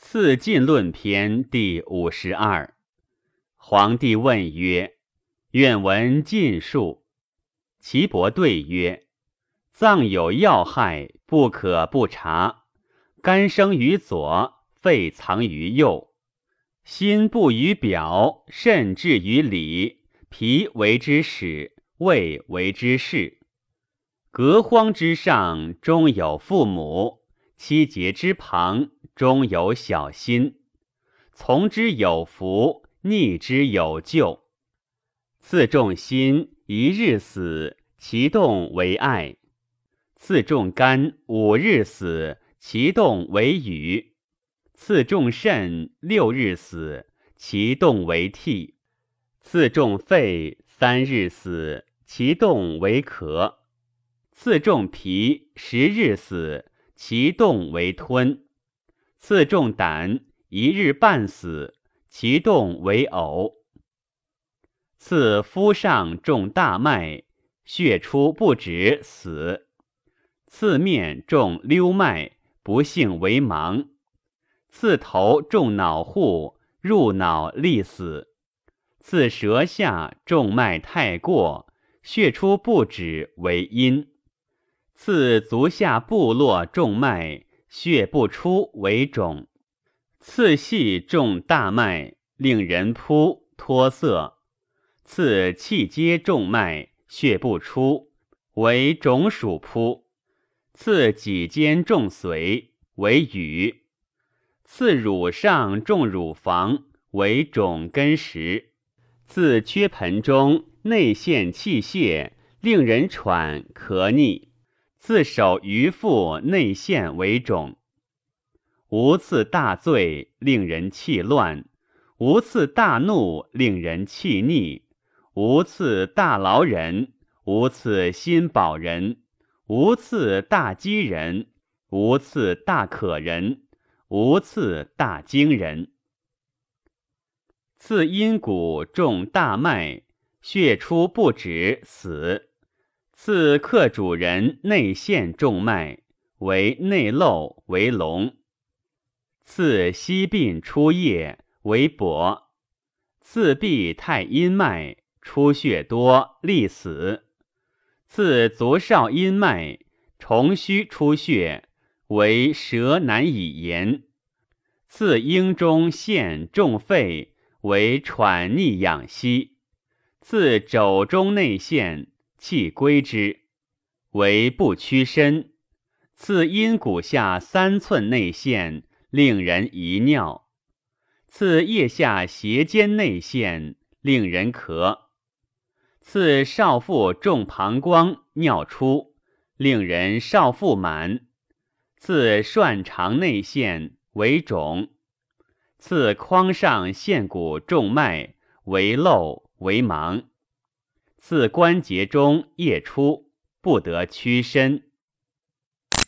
次进论篇第五十二。皇帝问曰：“愿闻晋述。”岐伯对曰：“脏有要害，不可不察。肝生于左，肺藏于右，心布于表，肾至于里，脾为之始，胃为之事。隔荒之上，终有父母；七节之旁。”中有小心，从之有福，逆之有救。次重心，一日死，其动为爱；次重肝，五日死，其动为雨；次重肾，六日死，其动为涕；次重肺，三日死，其动为咳；次重脾，十日死，其动为吞。次中胆，一日半死，其动为呕。次夫上中大脉，血出不止，死。次面中溜脉，不幸为盲。次头中脑户，入脑立死。次舌下中脉太过，血出不止，为阴。次足下部落重脉。血不出为肿，次细重大脉，令人扑脱色；次气接重脉，血不出为肿属扑；次脊间重髓为瘀；次乳上重乳房为肿根实；次缺盆中内陷气泄，令人喘咳逆。自手于腹内陷为肿，无次大醉令人气乱，无次大怒令人气逆，无次大劳人，无次心饱人，无次大饥人，无次大渴人，无次大惊人。次阴谷重大脉，血出不止，死。次克主人内陷重脉，为内漏为龙；次西病出液为跛；次闭太阴脉出血多，利死；次足少阴脉重虚出血，为舌难以言；次阴中陷重肺，为喘逆养息；次肘中内陷。气归之，为不屈身；刺阴骨下三寸内陷，令人遗尿；刺腋下斜肩内陷，令人咳；刺少腹重膀胱，尿出，令人少腹满；刺涮肠内陷，为肿；刺眶上陷骨重脉，为漏为盲。自关节中液出，不得屈伸。